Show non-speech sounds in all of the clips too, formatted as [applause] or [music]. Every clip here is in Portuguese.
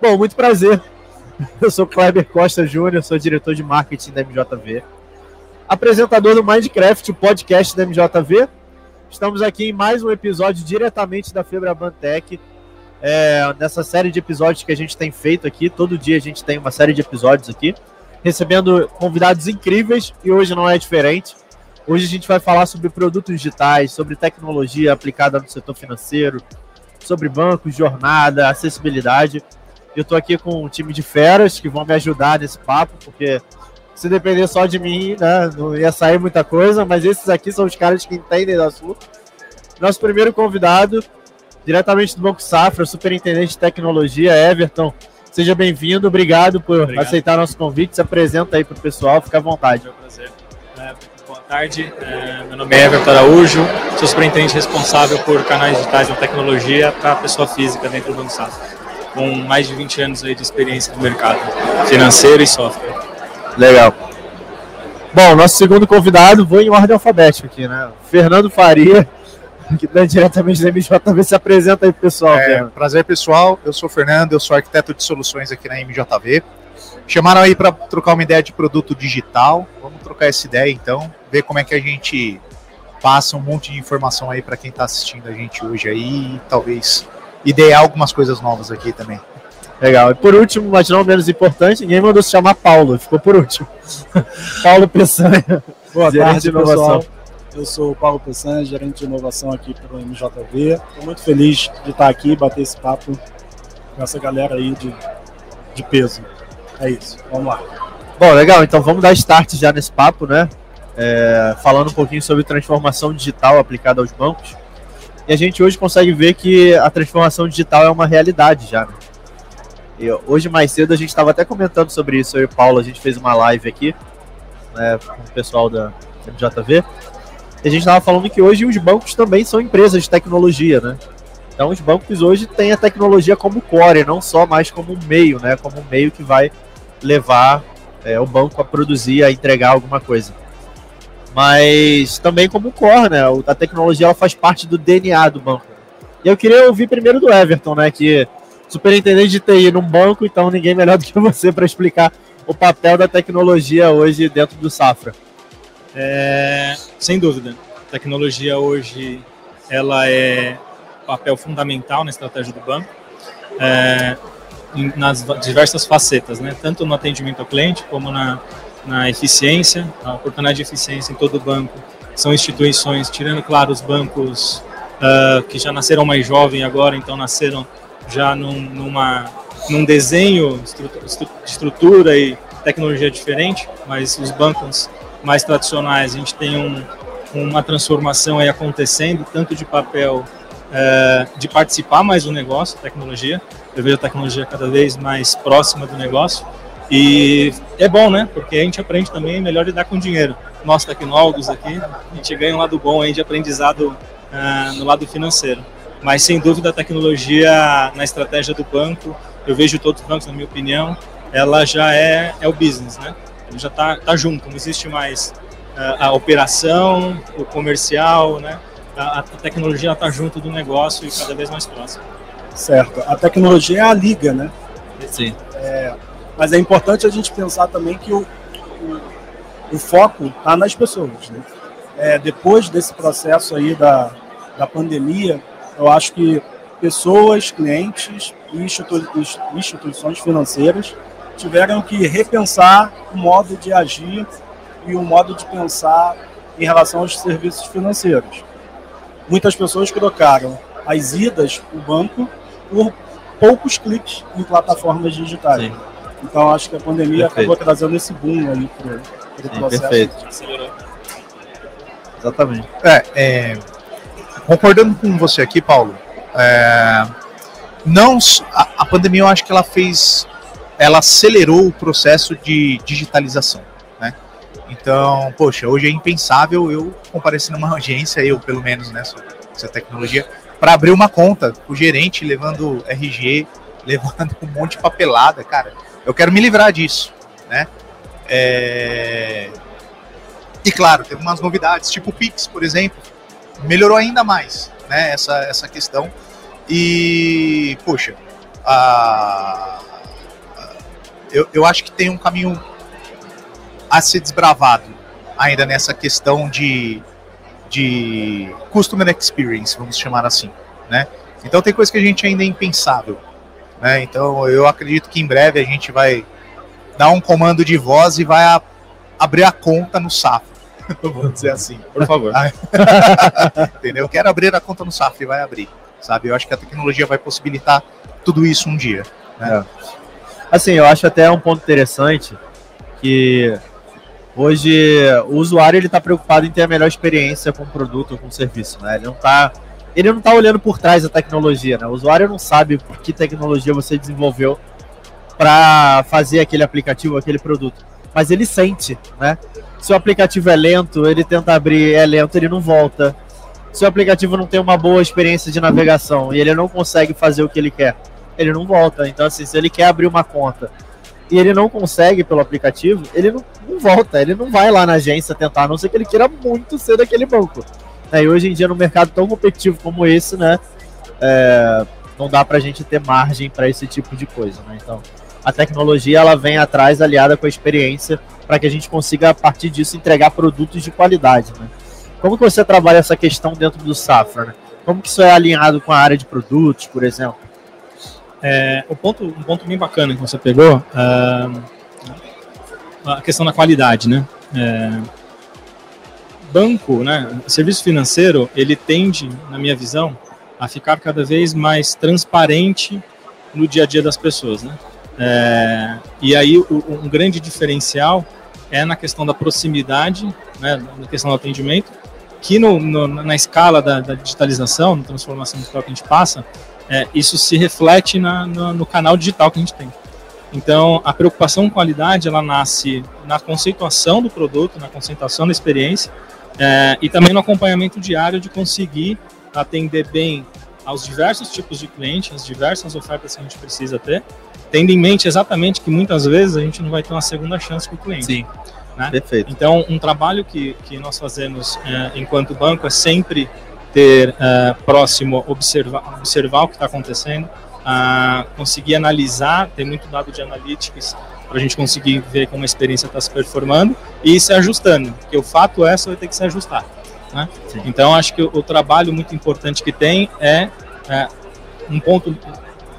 Bom, muito prazer. [laughs] Eu sou Kleber Costa Júnior, sou diretor de marketing da MJV, apresentador do Minecraft, o podcast da MJV. Estamos aqui em mais um episódio diretamente da Febraban Tech, é, nessa série de episódios que a gente tem feito aqui. Todo dia a gente tem uma série de episódios aqui, recebendo convidados incríveis e hoje não é diferente. Hoje a gente vai falar sobre produtos digitais, sobre tecnologia aplicada no setor financeiro, sobre bancos, jornada, acessibilidade. Eu estou aqui com um time de feras que vão me ajudar nesse papo, porque se depender só de mim, né, não ia sair muita coisa, mas esses aqui são os caras que entendem do assunto. Nosso primeiro convidado, diretamente do Banco Safra, superintendente de tecnologia, Everton. Seja bem-vindo, obrigado por obrigado. aceitar nosso convite. Se apresenta aí para o pessoal, fica à vontade. É um prazer. É, tarde, é, meu nome é Everton Araújo, sou superintendente responsável por canais digitais de tecnologia para a pessoa física dentro do Banco Safra com mais de 20 anos aí de experiência no mercado financeiro e software. Legal. Bom, nosso segundo convidado, vou em ordem alfabética aqui, né? Fernando Faria, que está diretamente da MJV, se apresenta aí pessoal. É, prazer pessoal, eu sou o Fernando, eu sou arquiteto de soluções aqui na MJV. Chamaram aí para trocar uma ideia de produto digital, vamos trocar essa ideia então, ver como é que a gente passa um monte de informação aí para quem está assistindo a gente hoje aí e talvez idear algumas coisas novas aqui também. Legal. E por último, mas não menos importante, ninguém mandou se chamar Paulo, ficou por último. [laughs] Paulo Peçanha. Boa tarde, de inovação. Pessoal. Eu sou o Paulo Peçanha, gerente de inovação aqui pelo MJV. Estou muito feliz de estar aqui, bater esse papo com essa galera aí de, de peso. É isso, vamos lá. Bom, legal, então vamos dar start já nesse papo, né? É, falando um pouquinho sobre transformação digital aplicada aos bancos. E a gente hoje consegue ver que a transformação digital é uma realidade já. Né? E hoje mais cedo a gente estava até comentando sobre isso, eu e o Paulo, a gente fez uma live aqui né, com o pessoal da MJV. E a gente estava falando que hoje os bancos também são empresas de tecnologia, né? Então os bancos hoje têm a tecnologia como core, não só mais como um meio, né? Como um meio que vai levar é, o banco a produzir, a entregar alguma coisa mas também como core, né? A tecnologia ela faz parte do DNA do banco. E eu queria ouvir primeiro do Everton, né? Que superintendente de TI num banco, então ninguém melhor do que você para explicar o papel da tecnologia hoje dentro do Safra. É, sem dúvida, a tecnologia hoje ela é papel fundamental na estratégia do banco, é, nas diversas facetas, né? Tanto no atendimento ao cliente como na na eficiência, a oportunidade de eficiência em todo o banco. São instituições, tirando, claro, os bancos uh, que já nasceram mais jovens agora, então nasceram já num, numa, num desenho de estrutura e tecnologia diferente, mas os bancos mais tradicionais, a gente tem um, uma transformação aí acontecendo, tanto de papel uh, de participar mais do negócio, tecnologia, eu vejo a tecnologia cada vez mais próxima do negócio, e é bom, né? Porque a gente aprende também melhor lidar com dinheiro. Nós tecnólogos aqui, a gente ganha um lado bom aí de aprendizado uh, no lado financeiro. Mas sem dúvida a tecnologia na estratégia do banco, eu vejo todos os bancos, na minha opinião, ela já é, é o business, né? Ele já está tá junto, não existe mais uh, a operação, o comercial, né? A, a tecnologia está junto do negócio e cada vez mais próxima. Certo. A tecnologia é a liga, né? Sim. É, mas é importante a gente pensar também que o, o, o foco está nas pessoas. Né? É, depois desse processo aí da, da pandemia, eu acho que pessoas, clientes e instituições financeiras tiveram que repensar o modo de agir e o modo de pensar em relação aos serviços financeiros. Muitas pessoas trocaram as idas para o banco por poucos cliques em plataformas digitais. Sim. Então acho que a pandemia perfeito. acabou trazendo esse boom aí para o processo. Perfeito. Exatamente. É, é, concordando com você aqui, Paulo, é, não a, a, pandemia eu acho que ela fez, ela acelerou o processo de digitalização, né? Então, poxa, hoje é impensável eu comparecer numa [laughs] agência, eu pelo menos, né, essa tecnologia, para abrir uma conta, o gerente levando RG, [laughs] levando um monte de papelada, cara eu quero me livrar disso, né? É... E claro, teve umas novidades, tipo o Pix, por exemplo, melhorou ainda mais né, essa, essa questão. E, poxa, a, eu, eu acho que tem um caminho a ser desbravado ainda nessa questão de, de customer experience, vamos chamar assim, né? Então tem coisa que a gente ainda é impensável, né? Então eu acredito que em breve a gente vai dar um comando de voz e vai a, abrir a conta no Safra, [laughs] vamos dizer assim. Por favor. [laughs] Entendeu? Quero abrir a conta no Safra e vai abrir, sabe? Eu acho que a tecnologia vai possibilitar tudo isso um dia. Né? É. Assim, eu acho até um ponto interessante que hoje o usuário ele está preocupado em ter a melhor experiência com o produto ou com o serviço, né? Ele não está ele não tá olhando por trás da tecnologia, né? O usuário não sabe que tecnologia você desenvolveu para fazer aquele aplicativo, aquele produto, mas ele sente, né? Se o aplicativo é lento, ele tenta abrir, é lento, ele não volta. Se o aplicativo não tem uma boa experiência de navegação e ele não consegue fazer o que ele quer, ele não volta. Então, assim, se ele quer abrir uma conta e ele não consegue pelo aplicativo, ele não, não volta, ele não vai lá na agência tentar, a não ser que ele queira muito ser daquele banco. É, e hoje em dia, no mercado tão competitivo como esse, né, é, não dá pra gente ter margem para esse tipo de coisa, né? Então, a tecnologia ela vem atrás aliada com a experiência para que a gente consiga a partir disso entregar produtos de qualidade, né? Como que você trabalha essa questão dentro do Safra, né? Como que isso é alinhado com a área de produtos, por exemplo? É, o ponto, um ponto bem bacana que você pegou, uh, a questão da qualidade, né? É, banco, né? Serviço financeiro, ele tende, na minha visão, a ficar cada vez mais transparente no dia a dia das pessoas, né? É, e aí o, um grande diferencial é na questão da proximidade, né, na questão do atendimento, que no, no, na escala da, da digitalização, na transformação digital que a gente passa, é, isso se reflete na, no, no, canal digital que a gente tem. Então, a preocupação com qualidade, ela nasce na conceituação do produto, na conceituação da experiência é, e também no acompanhamento diário de conseguir atender bem aos diversos tipos de clientes, as diversas ofertas que a gente precisa ter, tendo em mente exatamente que muitas vezes a gente não vai ter uma segunda chance com o cliente. Sim, né? perfeito. Então, um trabalho que, que nós fazemos é, enquanto banco é sempre ter uh, próximo, observar, observar o que está acontecendo, uh, conseguir analisar, ter muito dado de analytics para a gente conseguir ver como a experiência está se performando e se ajustando, porque o fato é só vai ter que se ajustar. Né? Então, acho que o, o, trabalho muito importante que tem é, é um ponto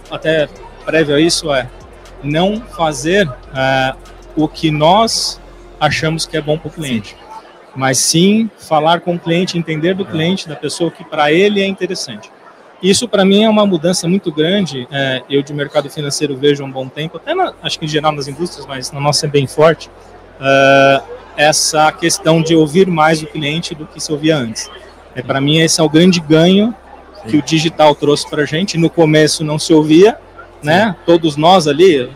até prévio a isso é não fazer uh, o que nós achamos que é bom para o cliente. Sim mas sim falar com o cliente, entender do cliente, da pessoa que para ele é interessante. Isso para mim é uma mudança muito grande. É, eu de mercado financeiro vejo há um bom tempo, até na, acho que em geral nas indústrias, mas na nossa é bem forte. Uh, essa questão de ouvir mais o cliente do que se ouvia antes. É para mim esse é o grande ganho que o digital trouxe para a gente. No começo não se ouvia, né? Todos nós ali,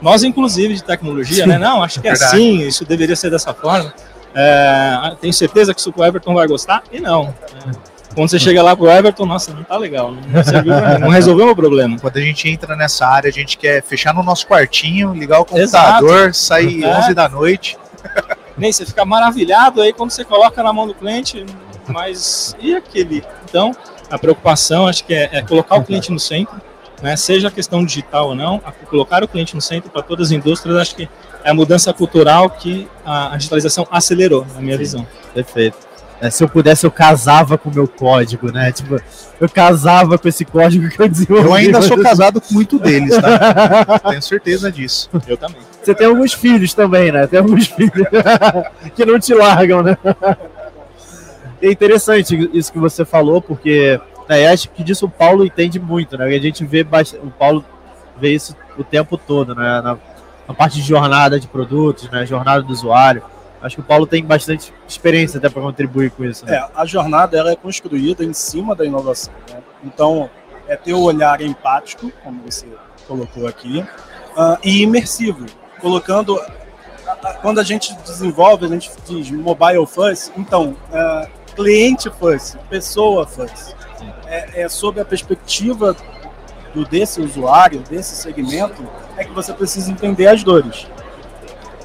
nós inclusive de tecnologia, né? Não, acho que é assim, isso deveria ser dessa forma. É, tenho certeza que isso o Everton vai gostar? E não. É, quando você chega lá pro Everton, nossa, não tá legal, não, serviu não resolveu o meu problema. Quando a gente entra nessa área, a gente quer fechar no nosso quartinho, ligar o computador, Exato. sair é. 11 da noite. [laughs] Nem você fica maravilhado aí quando você coloca na mão do cliente, mas e aquele? Então, a preocupação acho que é, é colocar o cliente no centro, né, seja a questão digital ou não, colocar o cliente no centro para todas as indústrias, acho que é a mudança cultural que a, a digitalização acelerou, na minha Sim, visão. Perfeito. É, se eu pudesse, eu casava com o meu código, né? Tipo, eu casava com esse código que eu desenvolvi. Eu ainda sou [laughs] casado com muito deles, tá? [laughs] Tenho certeza disso. Eu também. Você tem alguns filhos também, né? Tem alguns filhos [laughs] que não te largam, né? É interessante isso que você falou, porque né, acho que disso o Paulo entende muito, né? A gente vê bastante, o Paulo vê isso o tempo todo, né? Na, a parte de jornada de produtos, né, jornada do usuário. Acho que o Paulo tem bastante experiência até para contribuir com isso. Né? É, a jornada ela é construída em cima da inovação. Né? Então, é ter o olhar empático, como você colocou aqui, uh, e imersivo, colocando quando a gente desenvolve, a gente diz mobile first, então, uh, cliente first, pessoa first. É, é sobre a perspectiva do desse usuário, desse segmento, é que você precisa entender as dores.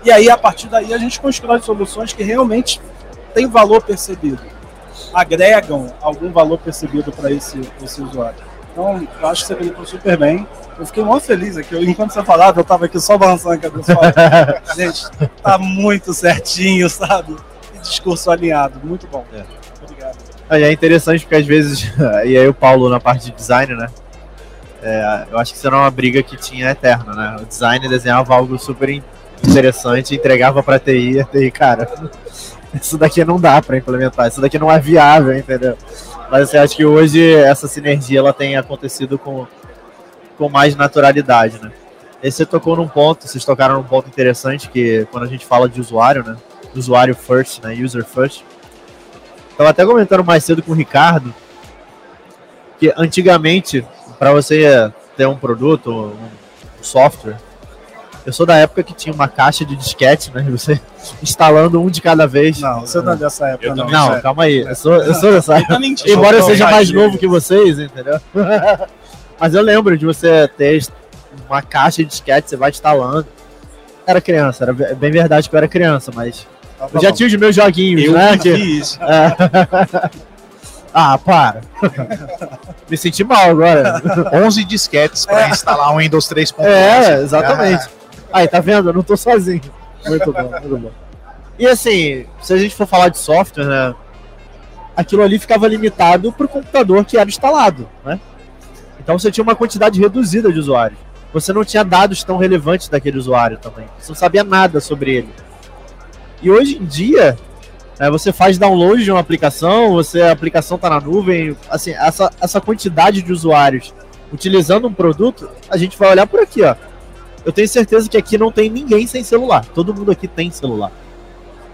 E aí, a partir daí, a gente constrói soluções que realmente tem valor percebido, agregam algum valor percebido para esse, esse usuário. Então, eu acho que você colocou super bem. Eu fiquei muito feliz aqui. Eu, enquanto você falava, eu estava aqui só balançando a cabeça. [laughs] Gente, tá muito certinho, sabe? Que discurso alinhado. Muito bom. É. Obrigado. Aí é interessante porque às vezes, [laughs] e aí o Paulo na parte de design, né? É, eu acho que isso era uma briga que tinha eterna, né? O design desenhava algo super interessante, entregava pra TI, a TI, cara, isso daqui não dá pra implementar, isso daqui não é viável, entendeu? Mas assim, acho que hoje essa sinergia ela tem acontecido com, com mais naturalidade, né? E você tocou num ponto, vocês tocaram num ponto interessante que quando a gente fala de usuário, né? Usuário first, né? User first. Tava até comentando mais cedo com o Ricardo que antigamente, para você ter um produto, um software, eu sou da época que tinha uma caixa de disquete, né? Você [laughs] instalando um de cada vez. Não, você não é dessa época, Eu não. Não, sério. calma aí. Eu sou, eu sou [laughs] dessa época. Mentindo. Embora eu seja mais novo que vocês, entendeu? [laughs] Mas eu lembro de você ter uma caixa de disquete, você vai instalando. Era criança, era bem verdade que eu era criança, mas Então, tá eu já bom. tinha os meus joguinhos, Eu né? que- isso. É. ah, para. Me senti mal agora. 11 disquetes para instalar um Windows 3.1. É, exatamente. Aí, tá vendo? Eu não tô sozinho. Muito bom, muito bom. E assim, se a gente for falar de software, né? Aquilo ali ficava limitado pro computador que era instalado, né? Então você tinha uma quantidade reduzida de usuários. Você não tinha dados tão relevantes daquele usuário também. Você não sabia nada sobre ele. E hoje em dia, né, você faz download de uma aplicação, você a aplicação está na nuvem, assim, essa, essa quantidade de usuários utilizando um produto, a gente vai olhar por aqui, ó. Eu tenho certeza que aqui não tem ninguém sem celular. Todo mundo aqui tem celular.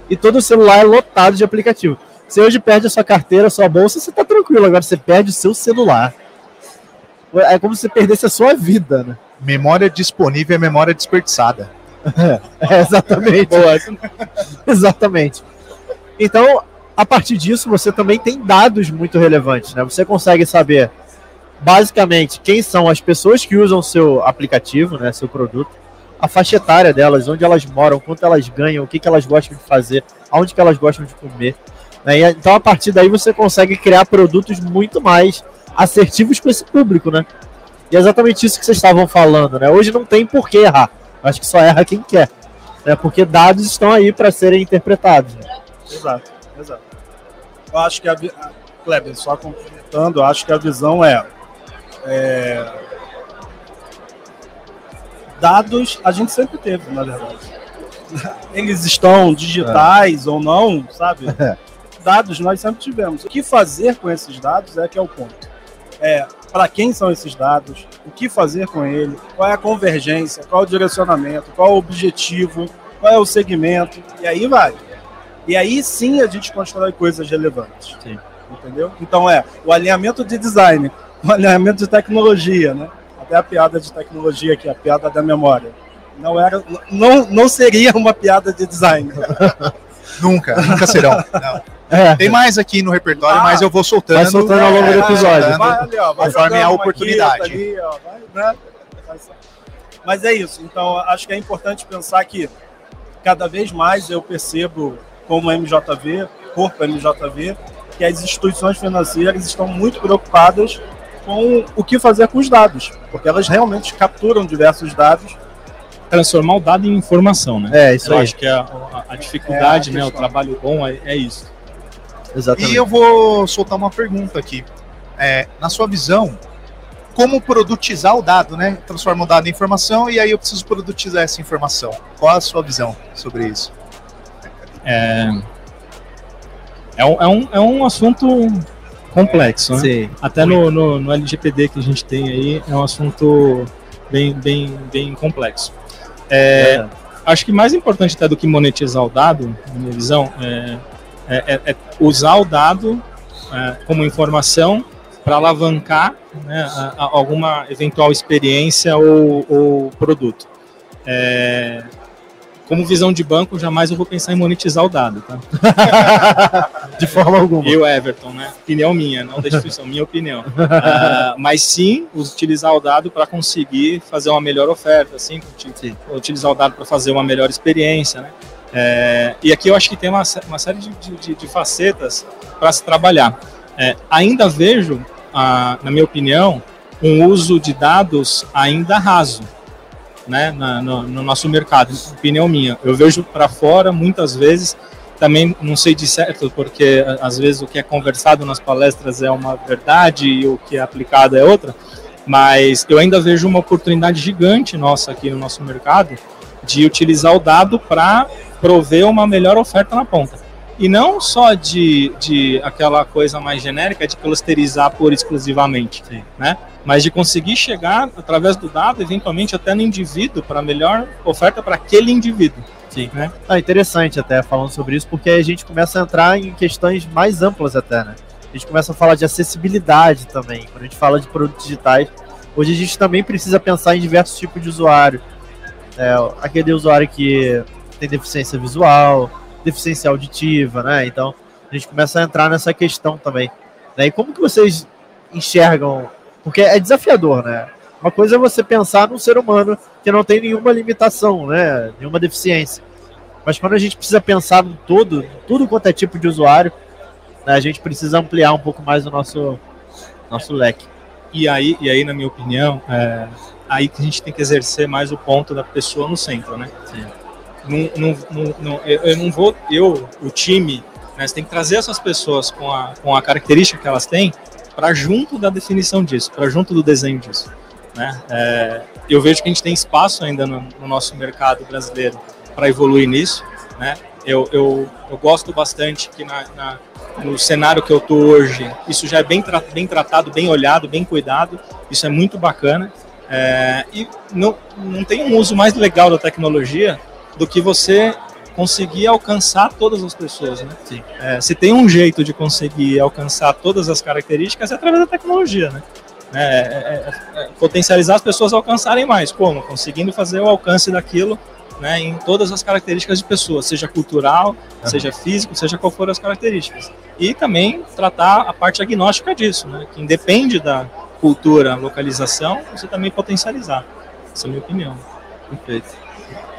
E todo celular é lotado de aplicativo. Você hoje perde a sua carteira, a sua bolsa, você tá tranquilo. Agora você perde o seu celular. É como se você perdesse a sua vida, né? Memória disponível é memória desperdiçada. [laughs] É, exatamente. [laughs] exatamente. Então, a partir disso, você também tem dados muito relevantes, né? Você consegue saber, basicamente, quem são as pessoas que usam seu aplicativo, né, seu produto, a faixa etária delas, onde elas moram, quanto elas ganham, o que, que elas gostam de fazer, aonde que elas gostam de comer. né? Então, a partir daí, você consegue criar produtos muito mais assertivos para esse público, né? E é exatamente isso que vocês estavam falando, né? Hoje não tem por que errar. Acho que só erra quem quer. Né? Porque dados estão aí para serem interpretados. né? Exato, exato. Eu acho que a, Kleber, só complementando, acho que a visão é, é, dados a gente sempre teve, na verdade. [laughs] Eles estão digitais ou não, sabe? [laughs] Dados nós sempre tivemos. O que fazer com esses dados é que é o ponto. É, para quem são esses dados, o que fazer com ele, qual é a convergência, qual é o direcionamento, qual é o objetivo, qual é o segmento, e aí vai. E aí sim a gente constrói coisas relevantes. Sim. Entendeu? Então é o alinhamento de design, o alinhamento de tecnologia, né? Até a piada de tecnologia aqui, a piada da memória. Não era, não, não seria uma piada de design. [laughs] Nunca, nunca serão. Não. É, Tem mais aqui no repertório, Ah, mas eu vou soltando. vai soltando ao longo do É, episódio. Vai ali, ó, vai Conforme a oportunidade. aqui, ali, ó, vai, né? Mas é isso. Então, acho que é importante pensar que cada vez mais eu percebo, como MJV, corpo MJV, que as instituições financeiras estão muito preocupadas com o que fazer com os dados, porque elas realmente capturam diversos dados. Transformar o dado em informação, né? é isso Eu aí. acho que a, a- a dificuldade, É a né, o trabalho bom é, é isso. Exatamente. E eu vou soltar uma pergunta aqui. É, na sua visão, como produtizar o dado, né? Transforma o dado em informação e aí eu preciso produtizar essa informação. Qual a sua visão sobre isso? É, é, um, é, um, é um assunto complexo, né? Sim. Até no, no, no LGPD que a gente tem aí, é um assunto bem, bem, bem complexo. É, É. acho que mais importante até do que monetizar o dado, na minha visão, é, é- é- é usar o dado é, como informação para alavancar né, a- a- alguma eventual experiência ou, ou produto. Como visão de banco, jamais eu vou pensar em monetizar o dado. Tá? [laughs] De forma alguma. Eu, Everton, né? Opinião minha, não da instituição, minha opinião. Ah, mas sim, utilizar o dado para conseguir fazer uma melhor oferta, assim, Sim. utilizar o dado para fazer uma melhor experiência, né? É, e aqui eu acho que tem uma, uma série de, de, de facetas para se trabalhar. É, ainda vejo, a, na minha opinião, um uso de dados ainda raso né, na, no, no, nosso mercado, opinião minha. Eu vejo para fora muitas vezes, também não sei de certo, porque às vezes o que é conversado nas palestras é uma verdade e o que é aplicado é outra, mas eu ainda vejo uma oportunidade gigante nossa aqui no nosso mercado de utilizar o dado para prover uma melhor oferta na ponta. E não só de, de aquela coisa mais genérica de clusterizar por exclusivamente, Sim. né? Mas de conseguir chegar através do dado, eventualmente até no indivíduo, para a melhor oferta para aquele indivíduo. Sim. Né? Ah, interessante até falando sobre isso, porque a gente começa a entrar em questões mais amplas até, né? A gente começa a falar de acessibilidade também. Quando a gente fala de produtos digitais, hoje a gente também precisa pensar em diversos tipos de usuário. É, aquele usuário que tem deficiência visual, deficiência auditiva, né? Então a gente começa a entrar nessa questão também. Né? E como que vocês enxergam? Porque é desafiador, né? Uma coisa é você pensar num ser humano que não tem nenhuma limitação, né? Nenhuma deficiência. Mas quando a gente precisa pensar no todo, tudo quanto é tipo de usuário, né, a gente precisa ampliar um pouco mais o nosso, nosso leque. E aí, e aí, na minha opinião, é aí que a gente tem que exercer mais o ponto da pessoa no centro, né? Sim não, não, não, eu não vou, eu, o time, né, você tem que trazer essas pessoas com a, com a característica que elas têm para junto da definição disso, para junto do desenho disso. Né? É, eu vejo que a gente tem espaço ainda no, no nosso mercado brasileiro para evoluir nisso. Né? Eu, eu, eu gosto bastante que na, na, no cenário que eu estou hoje, isso já é bem, tra bem tratado, bem olhado, bem cuidado, isso é muito bacana. É, e não, não tem um uso mais legal da tecnologia do que você conseguir alcançar todas as pessoas, né? Sim. É, se tem um jeito de conseguir alcançar todas as características é através da tecnologia, né? É, é, é, é potencializar as pessoas a alcançarem mais, como? Conseguindo fazer o alcance daquilo né, em todas as características de pessoas, seja cultural, uhum. seja físico, seja qual for as características. E também tratar a parte agnóstica disso, né, que independe da cultura, localização, você também potencializar. Essa é a minha opinião. Perfeito.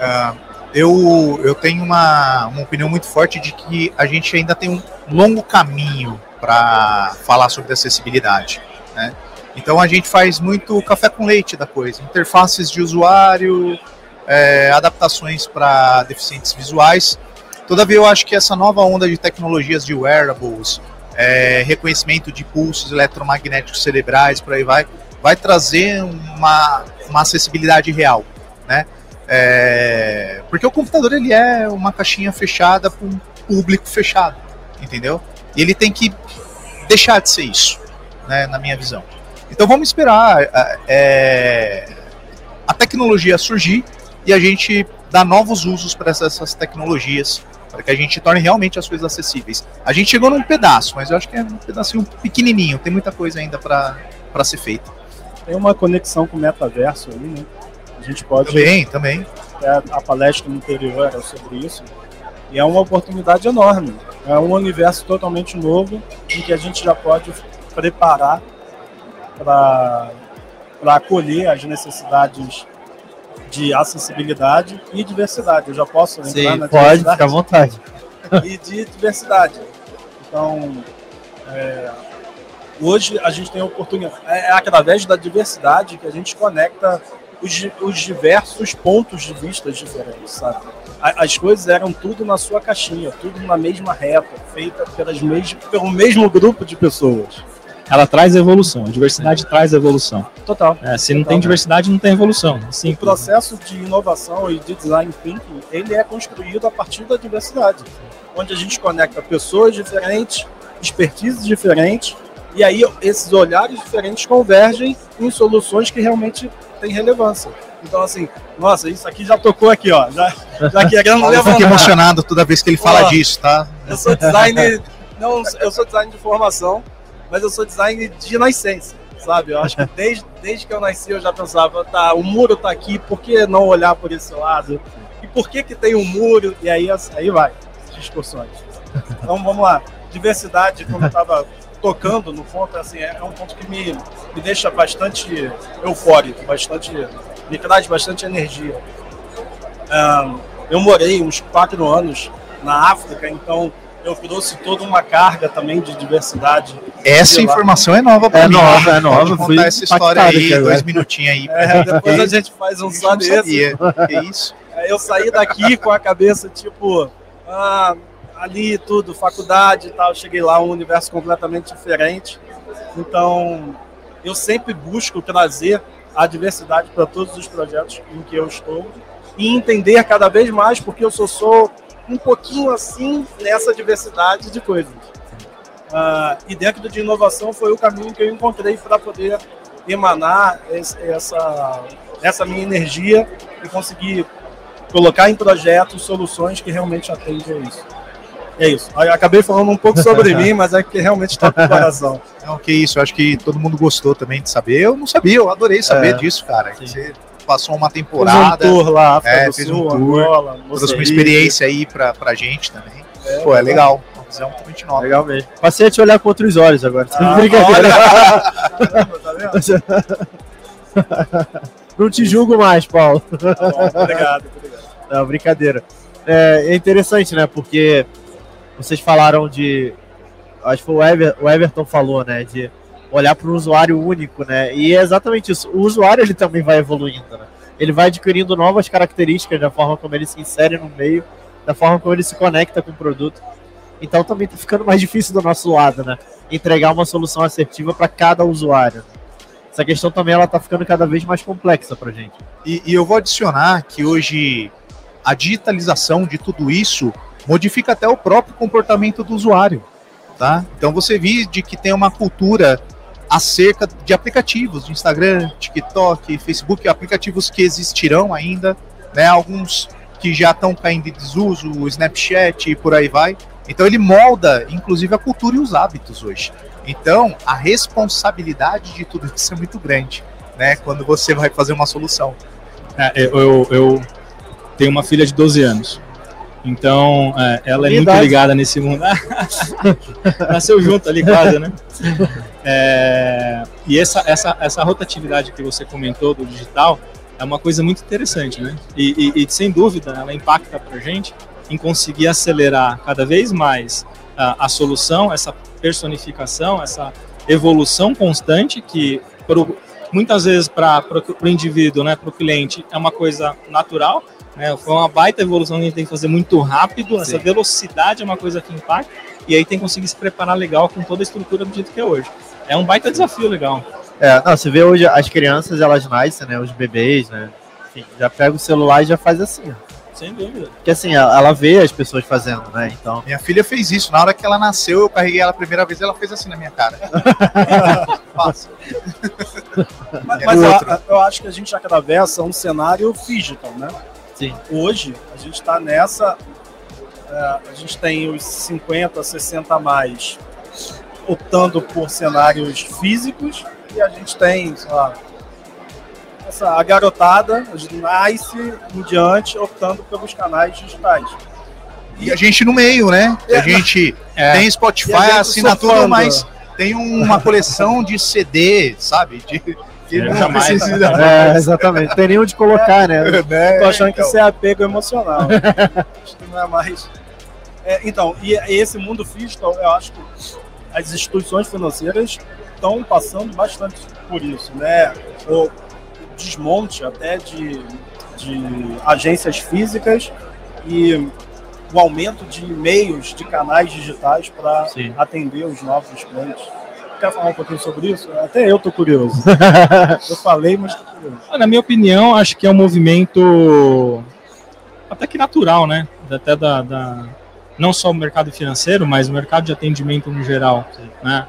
Uh, eu, eu tenho uma, uma opinião muito forte de que a gente ainda tem um longo caminho para falar sobre acessibilidade. Né? Então a gente faz muito café com leite da coisa, interfaces de usuário, é, adaptações para deficientes visuais. Todavia eu acho que essa nova onda de tecnologias de wearables, é, reconhecimento de pulsos eletromagnéticos cerebrais, por aí vai, vai trazer uma, uma acessibilidade real, né? É, porque o computador ele é uma caixinha fechada para um público fechado, entendeu? E ele tem que deixar de ser isso, né, na minha visão. Então vamos esperar é, a tecnologia surgir e a gente dar novos usos para essas, essas tecnologias, para que a gente torne realmente as coisas acessíveis. A gente chegou num pedaço, mas eu acho que é um pedacinho pequenininho, tem muita coisa ainda para ser feita. Tem uma conexão com o metaverso aí, né? A gente pode. Também, também. É, a palestra no interior era sobre isso. E é uma oportunidade enorme. É um universo totalmente novo em que a gente já pode preparar para acolher as necessidades de acessibilidade e diversidade. Eu já posso entrar Sim, na pode, ficar à vontade. [laughs] E de diversidade. Então, é, hoje a gente tem a oportunidade, é, é através da diversidade que a gente conecta os, os diversos pontos de vista diferentes, sabe? As coisas eram tudo na sua caixinha, tudo na mesma reta, feita pelas mes pelo mesmo grupo de pessoas. Ela traz evolução, a diversidade traz evolução. Total. É, se não tem diversidade, não tem evolução. Sim. O processo de inovação e de design thinking, ele é construído a partir da diversidade, onde a gente conecta pessoas diferentes, expertises diferentes, e aí esses olhares diferentes convergem em soluções que realmente têm relevância. Então, assim, nossa, isso aqui já tocou aqui, ó. Já, já querendo levantar. Eu fico emocionado toda vez que ele fala disso, tá? Eu sou design, não, eu sou design de formação, mas eu sou design de nascença, sabe? Eu acho que desde, desde que eu nasci eu já pensava, tá, o muro tá aqui, por que não olhar por esse lado? E por que que tem um muro? E aí, aí vai, discussões. Então, vamos lá. Diversidade, como eu estava tocando no ponto, assim, é, é um ponto que me, me deixa bastante eufórico, bastante, me traz bastante energia. Um, eu morei uns quatro anos na África, então eu trouxe toda uma carga também de diversidade. Essa informação é nova para É mim. nova, é nova. Fui contar essa história aí, agora. dois minutinhos aí. É, depois a gente faz um só desse. Que isso? Eu saí daqui com a cabeça tipo, ah, ali tudo, faculdade e tal. Cheguei lá, um universo completamente diferente. Então, eu sempre busco trazer a diversidade para todos os projetos em que eu estou e entender cada vez mais, porque eu só sou um pouquinho assim nessa diversidade de coisas. Ah, e dentro de inovação foi o caminho que eu encontrei para poder emanar esse- essa, essa minha energia e conseguir colocar em projetos soluções que realmente atendem a isso. É isso. Eu acabei falando um pouco sobre [laughs] mim, mas é que realmente está no coração. [laughs] Não, que isso, eu acho que todo mundo gostou também de saber. Eu não sabia, eu adorei saber É. disso, cara. Sim. Você passou uma Fiz um temporada, tour lá, África É, fez Sul, um tour, Angola, trouxe uma experiência aí pra, pra gente também. Pô, é legal. Uma visão totalmente nova. Legal mesmo. Passei a te olhar com outros olhos agora. Ah, Brincadeira. Vendo? [laughs] Não te julgo mais, Paulo. Tá bom, obrigado, obrigado. Não, brincadeira. É, é interessante, né? Porque vocês falaram de. Acho que foi o, Ever, o Everton falou, né? De olhar para o usuário único, né? E é exatamente isso. O usuário ele também vai evoluindo, né? Ele vai adquirindo novas características da forma como ele se insere no meio, da forma como ele se conecta com o produto. Então também tá ficando mais difícil do nosso lado, né? Entregar uma solução assertiva para cada usuário. Essa questão também ela tá ficando cada vez mais complexa pra gente. E, e eu vou adicionar que hoje a digitalização de tudo isso modifica até o próprio comportamento do usuário. Tá? Então você vê de que tem uma cultura acerca de aplicativos, de Instagram, TikTok, Facebook, aplicativos que existirão ainda, né? Alguns que já estão caindo em desuso, o Snapchat e por aí vai. Então ele molda, inclusive, a cultura e os hábitos hoje. Então a responsabilidade de tudo isso é muito grande, né? Quando você vai fazer uma solução. É, eu, eu, tenho uma filha de 12 anos. Então, é, ela é muito ligada nesse mundo. [laughs] Nasceu junto ali quase, né? É, e essa, essa, essa rotatividade que você comentou do digital é uma coisa muito interessante, né? E, e- e, sem dúvida, ela impacta pra gente em conseguir acelerar cada vez mais a, a solução, essa personificação, essa evolução constante que pro, muitas vezes para o indivíduo, né, para o cliente, é uma coisa natural. Né? Foi uma baita evolução que a gente tem que fazer muito rápido. Essa Sim. velocidade é uma coisa que impacta. E aí tem que conseguir se preparar legal com toda a estrutura do jeito que é hoje. É um baita desafio legal. É, não, você vê hoje as crianças, elas nascem, né? Os bebês, né? Enfim, já pega o celular e já faz assim. ó. Sem dúvida. Porque assim, ela ela vê as pessoas fazendo, né? Então. Minha filha fez isso. Na hora que ela nasceu, eu carreguei ela a primeira vez, ela fez assim na minha cara. [laughs] Passa. Mas, É mas eu, eu acho que a gente atravessa um cenário digital, né? Sim. Hoje, a gente está nessa. é, a gente tem os 50, 60 a mais optando por cenários físicos e a gente tem, sei lá, essa, a garotada, a gente nasce em diante optando pelos canais digitais. E a gente no meio, né? A gente É. tem Spotify, gente assina tudo, surfando. mas tem uma coleção de CD, sabe? De, que Eu não jamais. precisa. É, exatamente. Tem nem onde colocar, né? [laughs] né? Tô achando que Então, isso é apego emocional. [laughs] acho que não é mais. É, então, e esse mundo digital, eu acho que as instituições financeiras estão passando bastante por isso, né? O desmonte até de, de agências físicas e o aumento de meios, de canais digitais para atender os novos clientes. Quer falar um pouquinho sobre isso? Até eu tô curioso. [laughs] Eu falei, mas tô curioso. Na minha opinião, acho que é um movimento até que natural, né? Até da, da- não só o mercado financeiro, mas o mercado de atendimento no geral, né?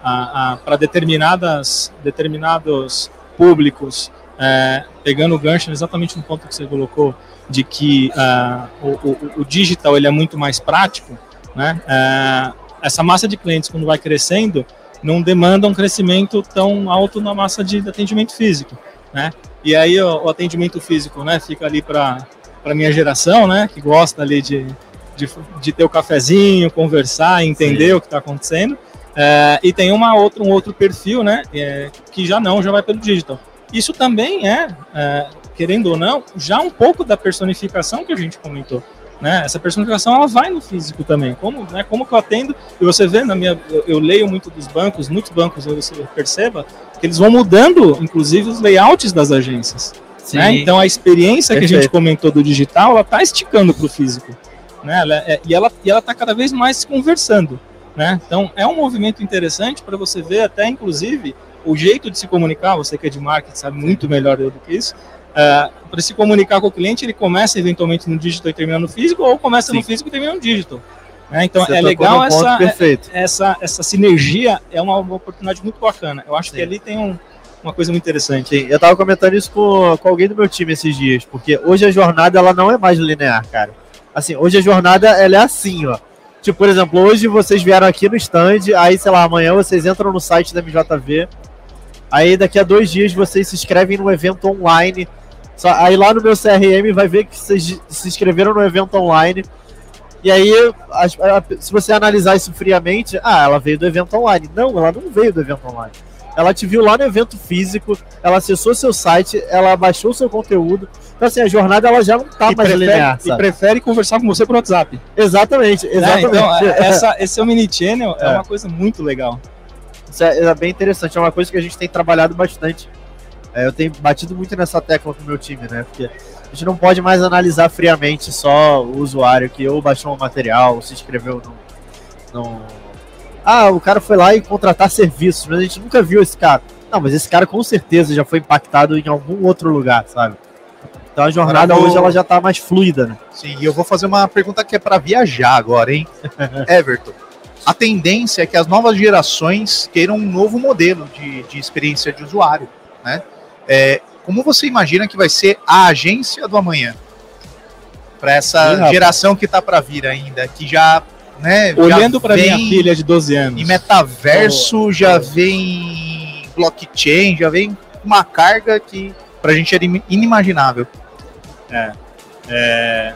Para determinadas determinados públicos, é, pegando o gancho exatamente no ponto que você colocou de que ah, o, o, o digital ele é muito mais prático, né? É, essa massa de clientes quando vai crescendo não demanda um crescimento tão alto na massa de atendimento físico, né? E aí o, o atendimento físico, né, fica ali para para minha geração, né, que gosta ali de, de, de ter o cafezinho, conversar, entender Sim. o que está acontecendo. É, e tem uma outra, um outro perfil, né, é, que já não, já vai pelo digital. Isso também é, é, querendo ou não, já um pouco da personificação que a gente comentou. Né? Essa personificação ela vai no físico também. Como, né, como que eu atendo? E você vê na minha, eu, eu leio muito dos bancos, muitos bancos você perceba que eles vão mudando, inclusive os layouts das agências. Né? Então a experiência Perfeito. que a gente comentou do digital, ela está esticando para o físico, né? Ela é, e ela e ela está cada vez mais conversando, né? Então é um movimento interessante para você ver até inclusive o jeito de se comunicar. Você que é de marketing sabe muito melhor do que isso Uh, é, para se comunicar com o cliente, ele começa eventualmente no digital e termina no físico, ou começa Sim. no físico e termina no digital. Né? Então Você é legal essa, essa, essa sinergia, é uma, uma, oportunidade muito bacana. Eu acho Sim. que ali tem um, uma coisa muito interessante. Sim, eu estava comentando isso com, com alguém do meu time esses dias, porque hoje a jornada ela não é mais linear, cara. Assim, hoje a jornada ela é assim, ó. Tipo, por exemplo, hoje vocês vieram aqui no stand, aí, sei lá, amanhã vocês entram no site da MJV, aí daqui a dois dias vocês se inscrevem no evento online só, aí lá no meu CRM vai ver que vocês se inscreveram no evento online. E aí, a, a, se você analisar isso friamente, ah, ela veio do evento online. Não, ela não veio do evento online. Ela te viu lá no evento físico, ela acessou seu site, ela baixou seu conteúdo. Então, assim, a jornada ela já não tá e mais prefere, linear. Sabe? E prefere conversar com você por WhatsApp. Exatamente, exatamente. É, então, [laughs] essa, esse é o mini channel é. é uma coisa muito legal. Isso é, é, bem interessante, é uma coisa que a gente tem trabalhado bastante é, eu tenho batido muito nessa tecla com o meu time, né? Porque a gente não pode mais analisar friamente só o usuário que ou baixou um material, ou se inscreveu no, no. Ah, o cara foi lá e contratar serviços, mas a gente nunca viu esse cara. Não, mas esse cara com certeza já foi impactado em algum outro lugar, sabe? Então a jornada vou... hoje ela já tá mais fluida, né? Sim, e eu vou fazer uma pergunta que é para viajar agora, hein? [laughs] Everton. A tendência é que as novas gerações queiram um novo modelo de, de experiência de usuário, né? É, como você imagina que vai ser a agência do amanhã? Para essa geração que está para vir ainda, que já. Né, Olhando para minha filha de 12 anos. Em metaverso, oh, já oh. vem blockchain, já vem uma carga que para a gente era inimaginável. É. é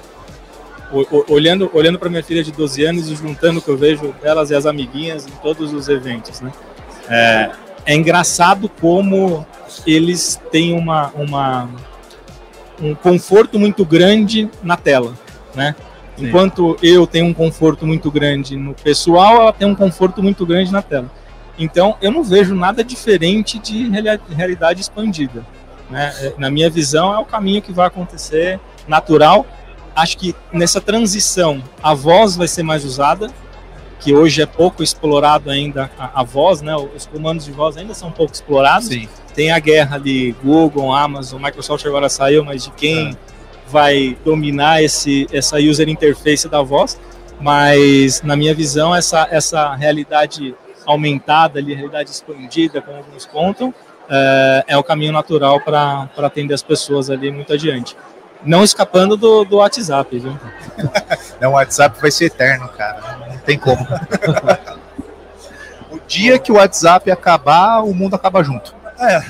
olhando olhando para minha filha de 12 anos e juntando o que eu vejo delas e as amiguinhas em todos os eventos, né? É, é engraçado como eles têm uma, uma, um conforto muito grande na tela, né? Sim. Enquanto eu tenho um conforto muito grande no pessoal, ela tem um conforto muito grande na tela. Então, eu não vejo nada diferente de realidade expandida. Né? É, na minha visão, é o caminho que vai acontecer natural. Acho que nessa transição, a voz vai ser mais usada, que hoje é pouco explorado ainda a, a, voz, né? Os comandos de voz ainda são pouco explorados. Sim. Tem a guerra ali, Google, Amazon, Microsoft agora saiu, mas de quem é. vai dominar esse, essa user interface da voz. Mas, na minha visão, essa, essa realidade aumentada, ali, realidade expandida, como alguns contam, é, é o caminho natural para atender as pessoas ali muito adiante. Não escapando do, do WhatsApp, viu? [laughs] Não, o WhatsApp vai ser eterno, cara. Não tem como. [laughs] o dia que o WhatsApp acabar, o mundo acaba junto. É.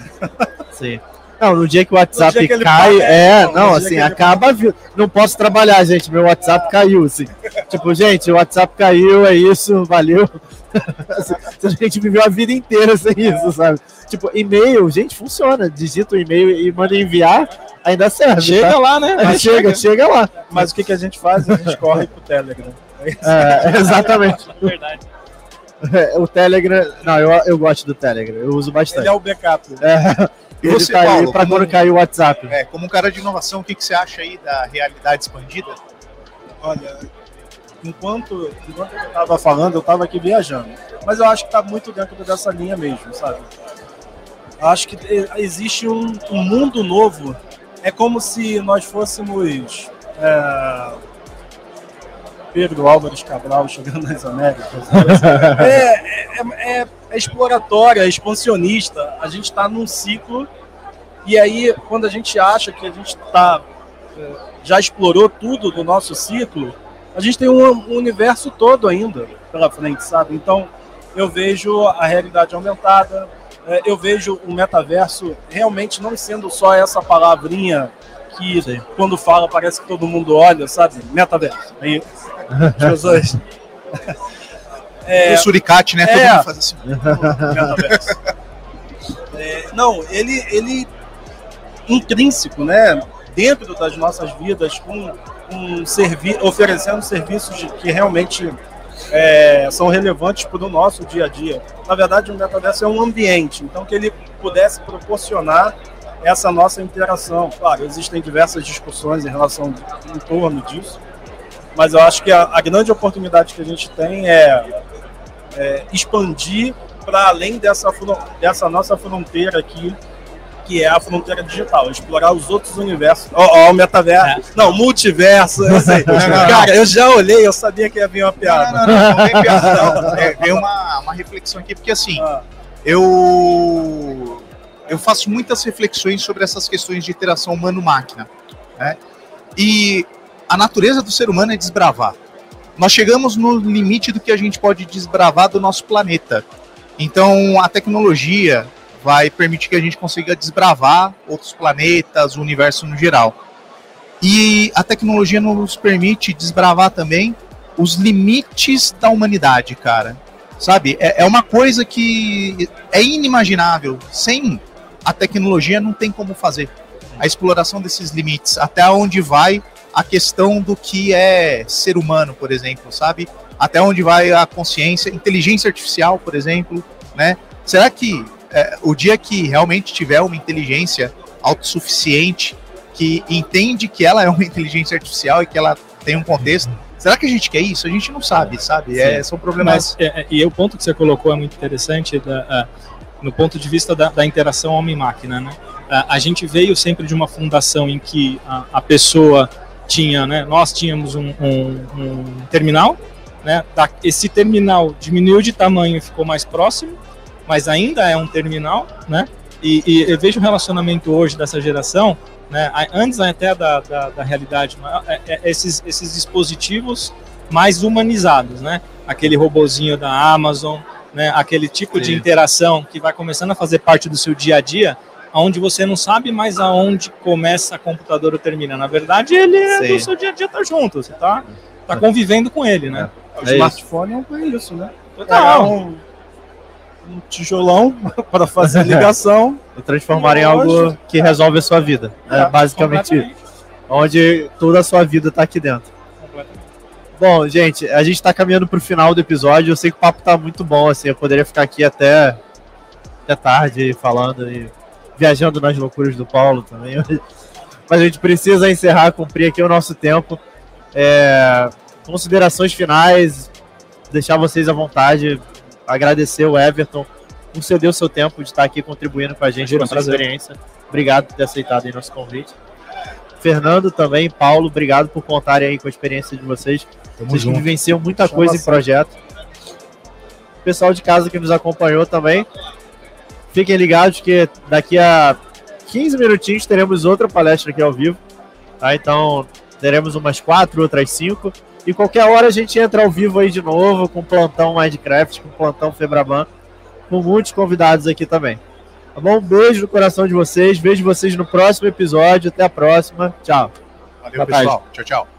Sim. Não, no dia que o WhatsApp que cai, é, não, não assim, acaba. Ele... Não posso trabalhar, gente. Meu WhatsApp caiu, assim. tipo, gente, o WhatsApp caiu, é isso, valeu. [laughs] a gente viveu a vida inteira sem isso, sabe? Tipo, e-mail, gente, funciona. Digita o e-mail e manda enviar, ainda serve. Chega tá? lá, né? É, chega, chega lá. Mas o que, que a gente faz? A gente corre pro Telegram. É, exatamente. É verdade. [laughs] O Telegram, não, eu, eu gosto do Telegram, eu uso bastante. Ele é o backup. É, [laughs] e você, tá Paulo, para quando cair o WhatsApp. É, como um cara de inovação, o que, que você acha aí da realidade expandida? Olha, enquanto, enquanto eu estava falando, eu estava aqui viajando. Mas eu acho que está muito dentro dessa linha mesmo, sabe? Acho que existe um, um, mundo novo. É como se nós fôssemos é, Pedro Álvares Cabral chegando nas Américas. [laughs] É, é, é, é exploratória, é expansionista. A gente está num ciclo e aí quando a gente acha que a gente tá, é, já explorou tudo do nosso ciclo, a gente tem um, um universo todo ainda pela frente, sabe? Então eu vejo a realidade aumentada, é, eu vejo o metaverso realmente não sendo só essa palavrinha que Sim. quando fala parece que todo mundo olha, sabe? Metaverso. Aí pessoas. [laughs] É, o suricate, né? É, todo mundo faz assim. é, não, ele, ele intrínseco, né? Dentro das nossas vidas, com um servi oferecendo serviços de, que realmente é, são relevantes para o nosso dia a dia. Na verdade, o metaverso é um ambiente, então que ele pudesse proporcionar essa nossa interação. Claro, existem diversas discussões em relação em torno disso, mas eu acho que a, a grande oportunidade que a gente tem é, é expandir para além dessa, dessa nossa fronteira aqui que é a fronteira digital, explorar os outros universos. Ó, oh, oh, o metaverso. É. Não, multiverso, eu sei. [laughs] não, não, Cara, eu já olhei, eu sabia que ia vir uma piada. Não, não, não, não vem piada, não. [laughs] É, uma, uma reflexão aqui, porque assim, ah. eu, eu faço muitas reflexões sobre essas questões de interação humano-máquina. Né? E a natureza do ser humano é desbravar. Nós chegamos no limite do que a gente pode desbravar do nosso planeta. Então, a tecnologia, vai permitir que a gente consiga desbravar outros planetas, o universo no geral. E a tecnologia nos permite desbravar também os limites da humanidade, cara. Sabe? É, é uma coisa que é inimaginável. Sem a tecnologia não tem como fazer. A exploração desses limites, até onde vai a questão do que é ser humano, por exemplo, sabe? Até onde vai a consciência, inteligência artificial, por exemplo, né? Será que é, o dia que realmente tiver uma inteligência autossuficiente que entende que ela é uma [laughs] inteligência artificial e que ela tem um contexto. Será que a gente quer isso? A gente não sabe, sabe? É, são problemas. Mas, é, e o ponto que você colocou é muito interessante da, no ponto de vista da, da interação homem-máquina, né? A, a, gente veio sempre de uma fundação em que a, a pessoa tinha, né? Nós tínhamos um, um, um terminal, né? esse terminal diminuiu de tamanho e ficou mais próximo mas ainda é um terminal, né? E, e eu vejo o relacionamento hoje dessa geração, né? Antes até da, da, da realidade, é, é, esses, esses dispositivos mais humanizados, né? Aquele robozinho da Amazon, né? Aquele tipo Sim. de interação que vai começando a fazer parte do seu dia a dia, onde você não sabe mais aonde começa a computador ou termina. Na verdade, ele é do seu dia a dia tá junto, você tá, tá convivendo com ele, né? É. O smartphone é isso, né? Total. É um um tijolão [laughs] para fazer a ligação. e transformar em algo que resolve a sua vida. É, é basicamente Onde toda a sua vida está aqui dentro. Bom, gente, a gente está caminhando para o final do episódio. Eu sei que o papo está muito bom, assim, eu poderia ficar aqui até, até tarde falando e viajando nas loucuras do Paulo também. [laughs] Mas a gente precisa encerrar, cumprir aqui o nosso tempo. É, considerações finais, deixar vocês à vontade, agradecer o Everton por ceder o seu tempo de estar aqui contribuindo com a gente com a sua experiência. Obrigado por ter aceitado nosso convite. Fernando também, Paulo, obrigado por contarem aí com a experiência de vocês. Tamo vocês junto. vivenciam muita Chama coisa assim. em projeto. O pessoal de casa que nos acompanhou também. Fiquem ligados que daqui a 15 minutinhos teremos outra palestra aqui ao vivo. Tá? Então, teremos umas quatro, outras cinco. E qualquer hora a gente entra ao vivo aí de novo com plantão Minecraft, com plantão Febraban, com muitos convidados aqui também. Tá bom? Um beijo no coração de vocês. Vejo vocês no próximo episódio. Até a próxima. Tchau. Valeu, Boa pessoal. Tarde. Tchau, tchau.